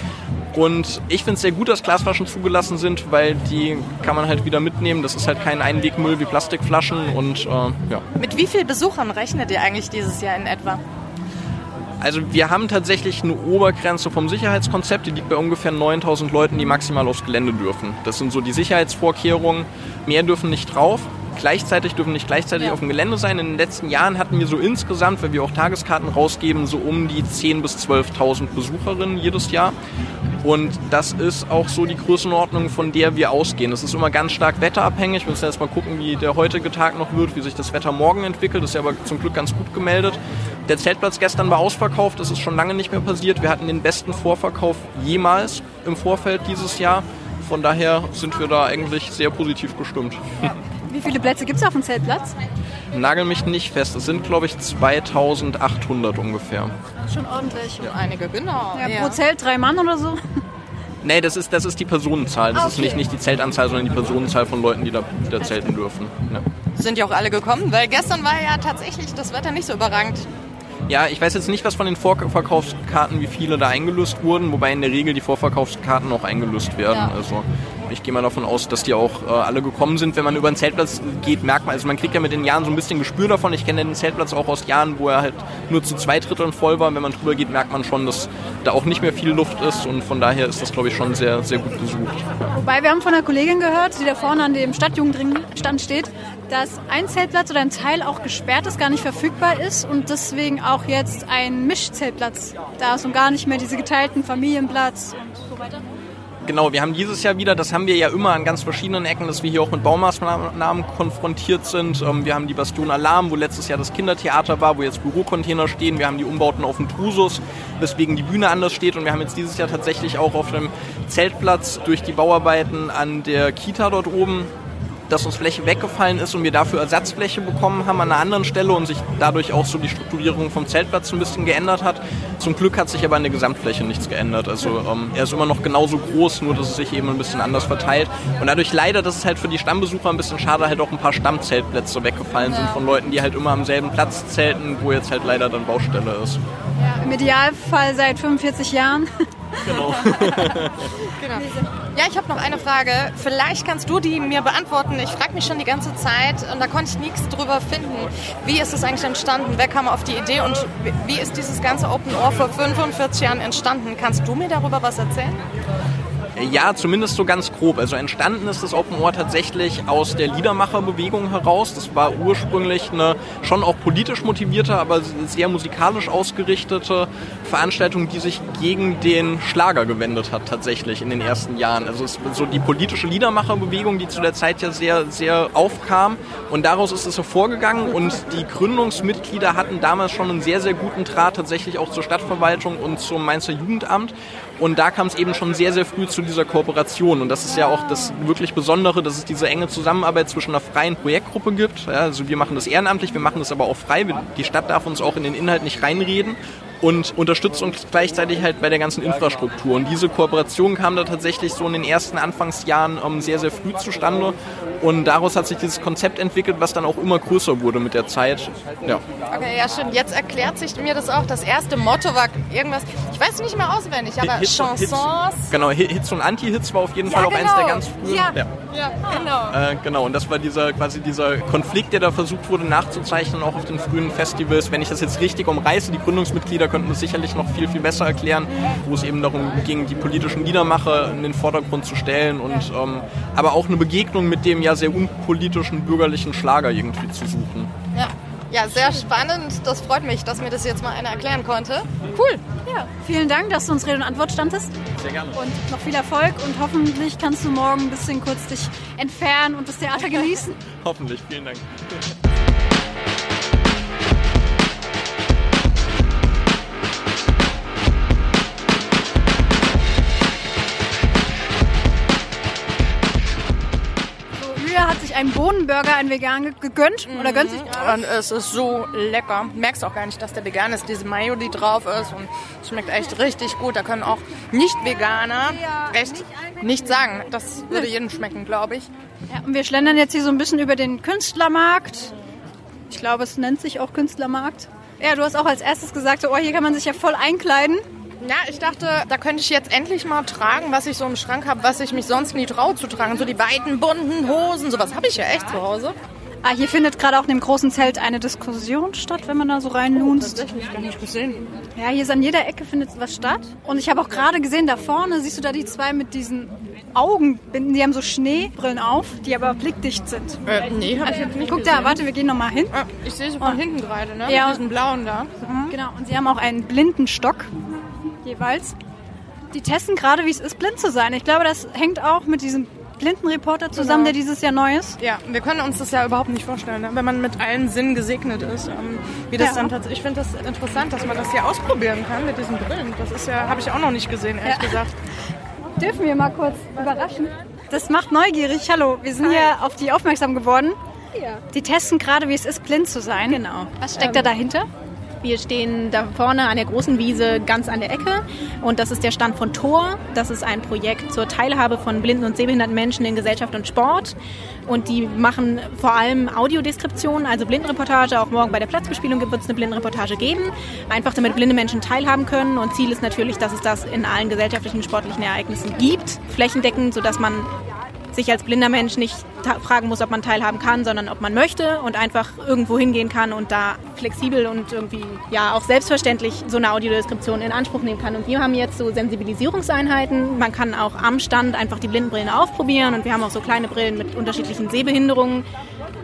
Und ich finde es sehr gut, dass Glasflaschen zugelassen sind, weil die kann man halt wieder mitnehmen. Das ist halt kein Einwegmüll wie Plastikflaschen und äh, ja. Mit wie vielen Besuchern rechnet ihr eigentlich dieses Jahr in etwa? Also wir haben tatsächlich eine Obergrenze vom Sicherheitskonzept, die liegt bei ungefähr 9000 Leuten, die maximal aufs Gelände dürfen. Das sind so die Sicherheitsvorkehrungen. Mehr dürfen nicht drauf. Gleichzeitig dürfen nicht gleichzeitig ja. auf dem Gelände sein. In den letzten Jahren hatten wir so insgesamt, weil wir auch Tageskarten rausgeben, so um die 10.000 bis 12.000 Besucherinnen jedes Jahr. Und das ist auch so die Größenordnung, von der wir ausgehen. Es ist immer ganz stark wetterabhängig. Wir müssen jetzt mal gucken, wie der heutige Tag noch wird, wie sich das Wetter morgen entwickelt. Das ist ja aber zum Glück ganz gut gemeldet. Der Zeltplatz gestern war ausverkauft. Das ist schon lange nicht mehr passiert. Wir hatten den besten Vorverkauf jemals im Vorfeld dieses Jahr. Von daher sind wir da eigentlich sehr positiv gestimmt. Ja. Wie viele Plätze gibt es auf dem Zeltplatz? Nagel mich nicht fest. Es sind, glaube ich, 2800 ungefähr. Schon ordentlich. Ja. Einige, genau. Ja, pro Zelt drei Mann oder so? Nee, das ist, das ist die Personenzahl. Das okay. ist nicht, nicht die Zeltanzahl, sondern die Personenzahl von Leuten, die da, die da zelten dürfen. Ja. Sind ja auch alle gekommen, weil gestern war ja tatsächlich das Wetter nicht so überragend. Ja, ich weiß jetzt nicht, was von den Vorverkaufskarten, wie viele da eingelöst wurden, wobei in der Regel die Vorverkaufskarten auch eingelöst werden. Ja. Also ich gehe mal davon aus, dass die auch äh, alle gekommen sind. Wenn man über den Zeltplatz geht, merkt man, also man kriegt ja mit den Jahren so ein bisschen Gespür davon. Ich kenne den Zeltplatz auch aus Jahren, wo er halt nur zu zwei Dritteln voll war. Wenn man drüber geht, merkt man schon, dass da auch nicht mehr viel Luft ist und von daher ist das, glaube ich, schon sehr, sehr gut besucht. Wobei wir haben von einer Kollegin gehört, die da vorne an dem Stadtjugendringstand steht, dass ein Zeltplatz oder ein Teil auch gesperrt ist, gar nicht verfügbar ist und deswegen auch jetzt ein Mischzeltplatz da ist und gar nicht mehr diese geteilten Familienplatz und so weiter. Genau, wir haben dieses Jahr wieder, das haben wir ja immer an ganz verschiedenen Ecken, dass wir hier auch mit Baumaßnahmen konfrontiert sind. Ähm, wir haben die Bastion Alarm, wo letztes Jahr das Kindertheater war, wo jetzt Bürocontainer stehen. Wir haben die Umbauten auf dem Trusus, weswegen die Bühne anders steht. Und wir haben jetzt dieses Jahr tatsächlich auch auf dem Zeltplatz durch die Bauarbeiten an der Kita dort oben dass uns Fläche weggefallen ist und wir dafür Ersatzfläche bekommen haben an einer anderen Stelle und sich dadurch auch so die Strukturierung vom Zeltplatz ein bisschen geändert hat. Zum Glück hat sich aber an der Gesamtfläche nichts geändert. Also ähm, er ist immer noch genauso groß, nur dass es sich eben ein bisschen anders verteilt. Und dadurch leider, das ist halt für die Stammbesucher ein bisschen schade, halt auch ein paar Stammzeltplätze weggefallen sind von Leuten, die halt immer am selben Platz zelten, wo jetzt halt leider dann Baustelle ist. Ja, Im Idealfall seit 45 Jahren. Genau. genau. Ja, ich habe noch eine Frage. Vielleicht kannst du die mir beantworten. Ich frage mich schon die ganze Zeit und da konnte ich nichts drüber finden. Wie ist es eigentlich entstanden? Wer kam auf die Idee und wie ist dieses ganze Open Ohr vor 45 Jahren entstanden? Kannst du mir darüber was erzählen? Ja, zumindest so ganz grob. Also entstanden ist das Open Ohr tatsächlich aus der Liedermacherbewegung heraus. Das war ursprünglich eine schon auch politisch motivierte, aber sehr musikalisch ausgerichtete Veranstaltung, die sich gegen den Schlager gewendet hat tatsächlich in den ersten Jahren. Also es ist so die politische Liedermacherbewegung, die zu der Zeit ja sehr, sehr aufkam. Und daraus ist es hervorgegangen und die Gründungsmitglieder hatten damals schon einen sehr, sehr guten Draht tatsächlich auch zur Stadtverwaltung und zum Mainzer Jugendamt. Und da kam es eben schon sehr, sehr früh zu dieser Kooperation. Und das ist ja auch das wirklich Besondere, dass es diese enge Zusammenarbeit zwischen einer freien Projektgruppe gibt. Ja, also wir machen das ehrenamtlich, wir machen das aber auch frei. Die Stadt darf uns auch in den Inhalt nicht reinreden. und unterstützt uns gleichzeitig halt bei der ganzen Infrastruktur. Und diese Kooperation kam da tatsächlich so in den ersten Anfangsjahren ähm, sehr, sehr früh zustande. Und daraus hat sich dieses Konzept entwickelt, was dann auch immer größer wurde mit der Zeit. Ja. Okay, ja stimmt. Jetzt erklärt sich mir das auch. Das erste Motto war irgendwas, ich weiß nicht mehr auswendig, aber und- Chansons. Hits, genau, Hi- Hits und Anti-Hits war auf jeden Ja, Fall auch eins der genau. ganz frühen. Ja. Ja. Ja, genau. Äh, genau, und das war dieser quasi dieser Konflikt, der da versucht wurde nachzuzeichnen, auch auf den frühen Festivals. Wenn ich das jetzt richtig umreiße, die Gründungsmitglieder könnten das sicherlich noch viel, viel besser erklären, wo es eben darum ging, die politischen Liedermacher in den Vordergrund zu stellen und ähm, aber auch eine Begegnung mit dem ja sehr unpolitischen bürgerlichen Schlager irgendwie zu suchen. Ja. sehr spannend. Das freut mich, dass mir das jetzt mal einer erklären konnte. Cool. Ja, vielen Dank, dass du uns Rede und Antwort standest. Sehr gerne. Und noch viel Erfolg und hoffentlich kannst du morgen ein bisschen kurz dich entfernen und das Theater genießen. Hoffentlich, vielen Dank. Einen Bohnenburger, einen vegan ge- gegönnt oder gönnt sich gerade. Und es ist so lecker. Merkst auch gar nicht, dass der vegan ist. Diese Mayo, die drauf ist. Und es schmeckt echt richtig gut. Da können auch Nicht-Veganer echt nichts sagen. Das würde jedem schmecken, glaube ich. Ja, und wir schlendern jetzt hier so ein bisschen über den Künstlermarkt. Ich glaube, es nennt sich auch Künstlermarkt. Ja, du hast auch als erstes gesagt, oh, hier kann man sich ja voll einkleiden. Ja, ich dachte, da könnte ich jetzt endlich mal tragen, was ich so im Schrank habe, was ich mich sonst nie traue zu tragen. So die weiten, bunten Hosen, sowas habe ich ja echt zu Hause. Ah, hier findet gerade auch in dem großen Zelt eine Diskussion statt, wenn man da so reinlunzt. Tatsächlich gar nicht gesehen. Ja, hier ist an jeder Ecke findet was statt. Und ich habe auch gerade gesehen, da vorne siehst du da die zwei mit diesen Augenbinden, die haben so Schneebrillen auf, die aber blickdicht sind. Äh, nee, habe ich jetzt nicht Guck gesehen. da, warte, wir gehen nochmal hin. Ah, ich sehe sie von hinten gerade, ne? Ja. Mit diesen blauen da. Genau, und sie haben auch einen blinden Stock jeweils. Die testen gerade, wie es ist, blind zu sein. Ich glaube, das hängt auch mit diesem Blindenreporter zusammen, Genau. der dieses Jahr neu ist. Ja, wir können uns das ja überhaupt nicht vorstellen, ne? wenn man mit allen Sinnen gesegnet ist. Ähm, wie das Ja. dann tatsächlich. Ich finde das interessant, dass man das hier ausprobieren kann mit diesen Brillen. Das ist ja, habe ich auch noch nicht gesehen, ehrlich Ja. gesagt. Dürfen wir mal kurz überraschen? Das macht neugierig. Hallo, wir sind hier auf die aufmerksam geworden. Ja. Die testen gerade, wie es ist, blind zu sein. Genau. Was steckt da dahinter? Wir stehen da vorne an der großen Wiese ganz an der Ecke und das ist der Stand von Tor. Das ist ein Projekt zur Teilhabe von blinden und sehbehinderten Menschen in Gesellschaft und Sport. Und die machen vor allem Audiodeskription, also Blindenreportage. Auch morgen bei der Platzbespielung wird es eine Blindenreportage geben. Einfach damit blinde Menschen teilhaben können. Und Ziel ist natürlich, dass es das in allen gesellschaftlichen sportlichen Ereignissen gibt, flächendeckend, sodass man sich als blinder Mensch nicht fragen muss, ob man teilhaben kann, sondern ob man möchte und einfach irgendwo hingehen kann und da flexibel und irgendwie ja auch selbstverständlich so eine Audiodeskription in Anspruch nehmen kann. Und wir haben jetzt so Sensibilisierungseinheiten. Man kann auch am Stand einfach die Blindenbrillen aufprobieren und wir haben auch so kleine Brillen mit unterschiedlichen Sehbehinderungen.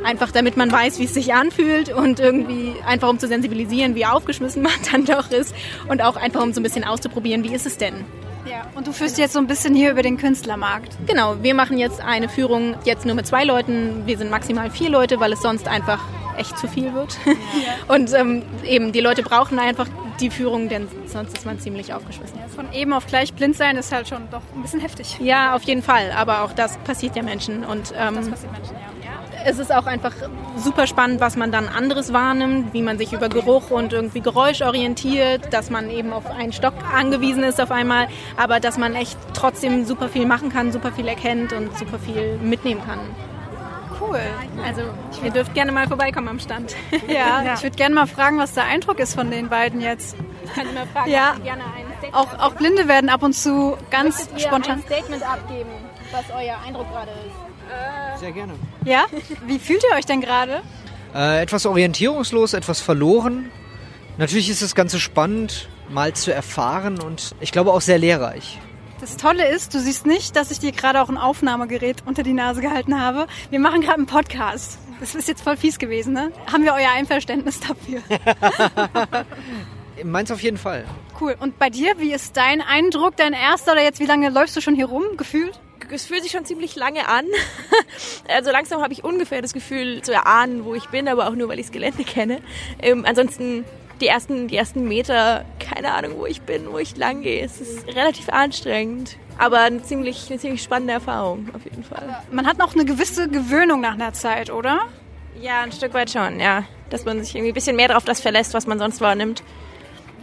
Einfach damit man weiß, wie es sich anfühlt und irgendwie einfach um zu sensibilisieren, wie aufgeschmissen man dann doch ist und auch einfach um so ein bisschen auszuprobieren, wie ist es denn? Ja. Und du führst jetzt so ein bisschen hier über den Künstlermarkt. Genau, wir machen jetzt eine Führung jetzt nur mit zwei Leuten. Wir sind maximal vier Leute, weil es sonst einfach echt zu viel wird. Und ähm, eben, die Leute brauchen einfach die Führung, denn sonst ist man ziemlich aufgeschmissen. Von eben auf gleich blind sein ist halt schon doch ein bisschen heftig. Ja, auf jeden Fall. Aber auch das passiert ja Menschen. Und ähm, Das passiert Menschen, ja. Es ist auch einfach super spannend, was man dann anderes wahrnimmt, wie man sich über Geruch und irgendwie Geräusch orientiert, dass man eben auf einen Stock angewiesen ist auf einmal, aber dass man echt trotzdem super viel machen kann, super viel erkennt und super viel mitnehmen kann. Cool. Also ihr dürft gerne mal vorbeikommen am Stand. Ja, ich würde gerne mal fragen, was der Eindruck ist von den beiden jetzt. Kann ich mal fragen, Ja. ob ihr gerne ein Statement Auch, auch Blinde werden ab und zu ganz Möchtet ihr spontan. ein Statement abgeben, was euer Eindruck gerade ist? Sehr gerne. Ja? Wie fühlt ihr euch denn gerade? Äh, etwas orientierungslos, etwas verloren. Natürlich ist das Ganze spannend, mal zu erfahren und ich glaube auch sehr lehrreich. Das Tolle ist, du siehst nicht, dass ich dir gerade auch ein Aufnahmegerät unter die Nase gehalten habe. Wir machen gerade einen Podcast. Das ist jetzt voll fies gewesen, ne? Haben wir euer Einverständnis dafür? Meins auf jeden Fall. Cool. Und bei dir, wie ist dein Eindruck, dein erster oder jetzt wie lange läufst du schon hier rum, gefühlt? Es fühlt sich schon ziemlich lange an. Also langsam habe ich ungefähr das Gefühl zu erahnen, wo ich bin, aber auch nur, weil ich das Gelände kenne. Ähm, ansonsten die ersten, die ersten Meter, keine Ahnung, wo ich bin, wo ich lang gehe. Es ist relativ anstrengend, aber eine ziemlich, eine ziemlich spannende Erfahrung auf jeden Fall. Man hat noch eine gewisse Gewöhnung nach einer Zeit, oder? Ja, ein Stück weit schon, ja. Dass man sich irgendwie ein bisschen mehr darauf das verlässt, was man sonst wahrnimmt.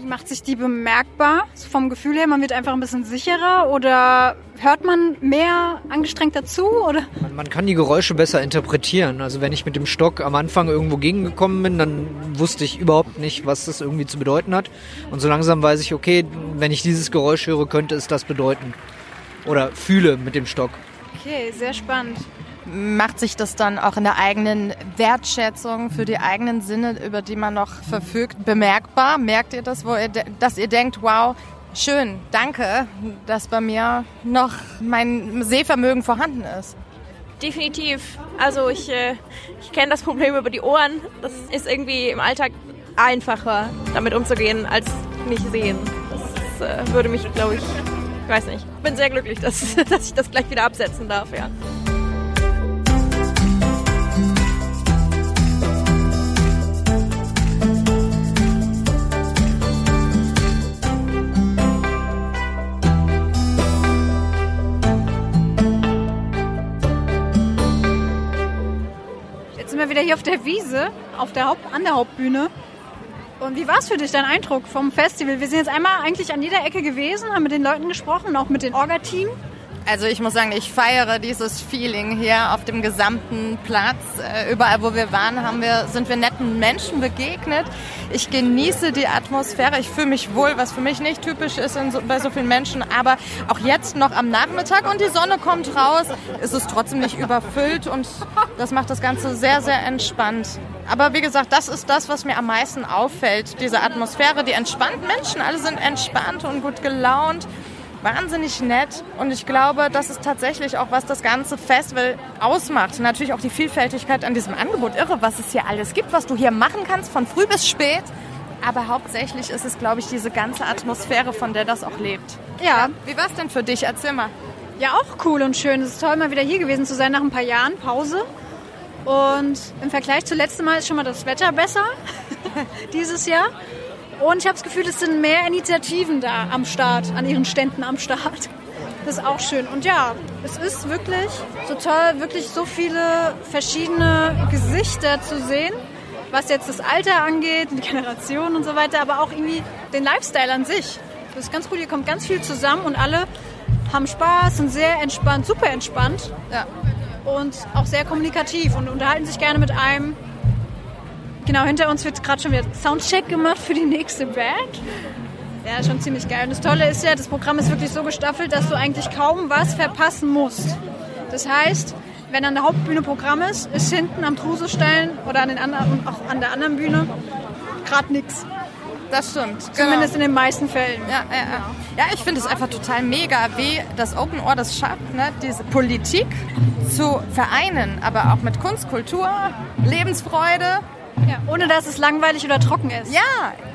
Wie macht sich die bemerkbar? So vom Gefühl her, man wird einfach ein bisschen sicherer oder hört man mehr angestrengt dazu? Oder? Man, man kann die Geräusche besser interpretieren. Also wenn ich mit dem Stock am Anfang irgendwo gegengekommen bin, dann wusste ich überhaupt nicht, was das irgendwie zu bedeuten hat. Und so langsam weiß ich, okay, wenn ich dieses Geräusch höre, könnte es das bedeuten. Oder fühle mit dem Stock. Okay, sehr spannend. Macht sich das dann auch in der eigenen Wertschätzung für die eigenen Sinne, über die man noch verfügt, bemerkbar? Merkt ihr das, wo ihr, dass ihr denkt, wow, schön, danke, dass bei mir noch mein Sehvermögen vorhanden ist? Definitiv. Also ich, äh, ich kenne das Problem über die Ohren. Das ist irgendwie im Alltag einfacher, damit umzugehen, als nicht sehen. Das äh, würde mich, glaube ich, ich weiß nicht. Bin sehr glücklich, dass, dass ich das gleich wieder absetzen darf, ja. Wir wieder hier auf der Wiese, auf der Haupt an der Hauptbühne. Und wie war es für dich, dein Eindruck vom Festival? Wir sind jetzt einmal eigentlich an jeder Ecke gewesen, haben mit den Leuten gesprochen, auch mit dem Orga-Team. Also ich muss sagen, ich feiere dieses Feeling hier auf dem gesamten Platz. Äh, Überall, wo wir waren, haben wir, sind wir netten Menschen begegnet. Ich genieße die Atmosphäre. Ich fühle mich wohl, was für mich nicht typisch ist so, bei so vielen Menschen. Aber auch jetzt noch am Nachmittag und die Sonne kommt raus, ist es trotzdem nicht überfüllt und das macht das Ganze sehr, sehr entspannt. Aber wie gesagt, das ist das, was mir am meisten auffällt. Diese Atmosphäre, die entspannten Menschen, alle sind entspannt und gut gelaunt wahnsinnig nett und ich glaube, das ist tatsächlich auch, was das ganze Festival ausmacht. Natürlich auch die Vielfältigkeit an diesem Angebot. Irre, was es hier alles gibt, was du hier machen kannst, von früh bis spät. Aber hauptsächlich ist es, glaube ich, diese ganze Atmosphäre, von der das auch lebt. Ja. Wie war es denn für dich? Erzähl mal. Ja, auch cool und schön. Es ist toll, mal wieder hier gewesen zu sein nach ein paar Jahren Pause. Und im Vergleich zu letztem Mal ist schon mal das Wetter besser dieses Jahr. Und ich habe das Gefühl, es sind mehr Initiativen da am Start, an ihren Ständen am Start. Das ist auch schön. Und ja, es ist wirklich so toll, wirklich so viele verschiedene Gesichter zu sehen, was jetzt das Alter angeht, die Generation und so weiter, aber auch irgendwie den Lifestyle an sich. Das ist ganz cool, hier kommt ganz viel zusammen und alle haben Spaß, sind sehr entspannt, super entspannt. Ja. Und auch sehr kommunikativ und unterhalten sich gerne mit einem. Genau, hinter uns wird gerade schon wieder Soundcheck gemacht für die nächste Band. Ja, schon ziemlich geil. Und das Tolle ist ja, das Programm ist wirklich so gestaffelt, dass du eigentlich kaum was verpassen musst. Das heißt, wenn an der Hauptbühne Programm ist, ist hinten am Trusestein oder an den anderen, auch an der anderen Bühne gerade nichts. Das stimmt. Zumindest in den meisten Fällen. Ja, ja, ja. ja ich finde es einfach total mega, wie das Open Ohr das schafft, ne? diese Politik zu vereinen, aber auch mit Kunst, Kultur, Lebensfreude. Ja, ohne dass es langweilig oder trocken ist. Ja.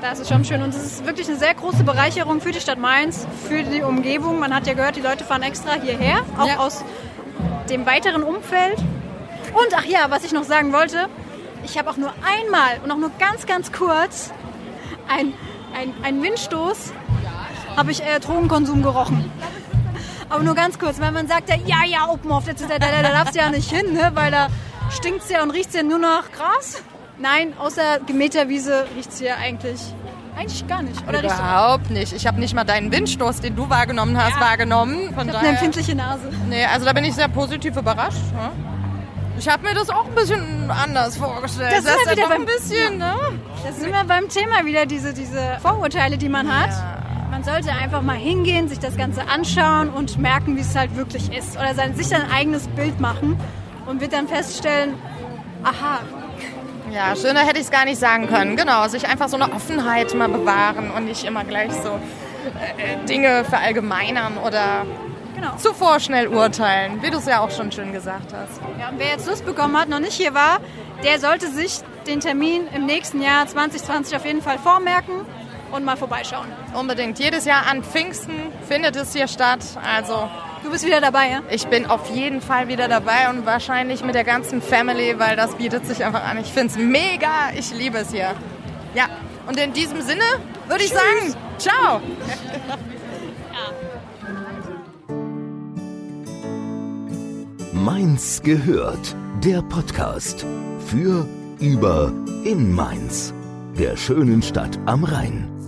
Das ist schon schön. Und es ist wirklich eine sehr große Bereicherung für die Stadt Mainz, für die Umgebung. Man hat ja gehört, die Leute fahren extra hierher, auch Ja. aus dem weiteren Umfeld. Und ach ja, was ich noch sagen wollte, ich habe auch nur einmal und auch nur ganz, ganz kurz ein, ein, Windstoß, habe ich äh, Drogenkonsum gerochen. Aber nur ganz kurz, weil man sagt ja, ja, ja, Open Off, da, da, da, da darfst du ja nicht hin, ne? weil da stinkt's ja und riecht's ja nur nach Gras. Nein, außer gemähter Wiese riecht's hier eigentlich, eigentlich gar nicht. Oder Überhaupt nicht. Ich habe nicht mal deinen Windstoß, den du wahrgenommen hast, Ja. wahrgenommen. Von Ich habe eine empfindliche Nase. Nee, also da bin ich sehr positiv überrascht. Ne? Ich habe mir das auch ein bisschen anders vorgestellt. Das sind wir ist wieder doch beim- ein bisschen, ne? Da sind wir beim Thema wieder, diese, diese Vorurteile, die man hat. Man sollte einfach mal hingehen, sich das Ganze anschauen und merken, wie es halt wirklich ist. Oder sein, sich sein eigenes Bild machen und wird dann feststellen, aha, Ja, schöner hätte ich es gar nicht sagen können. Genau, sich einfach so eine Offenheit mal bewahren und nicht immer gleich so äh, Dinge verallgemeinern oder Genau. zu vorschnell urteilen, wie du es ja auch schon schön gesagt hast. Ja, wer jetzt Lust bekommen hat, noch nicht hier war, der sollte sich den Termin im nächsten Jahr 2020 auf jeden Fall vormerken und mal vorbeischauen. Unbedingt. Jedes Jahr an Pfingsten findet es hier statt. Also Du bist wieder dabei, ja? ich bin auf jeden Fall wieder dabei und wahrscheinlich mit der ganzen Family, weil das bietet sich einfach an. Ich finde es mega. Ich liebe es hier. Ja, und in diesem Sinne würde ich sagen, ciao. Mainz gehört. Der Podcast für, über, in Mainz. Der schönen Stadt am Rhein.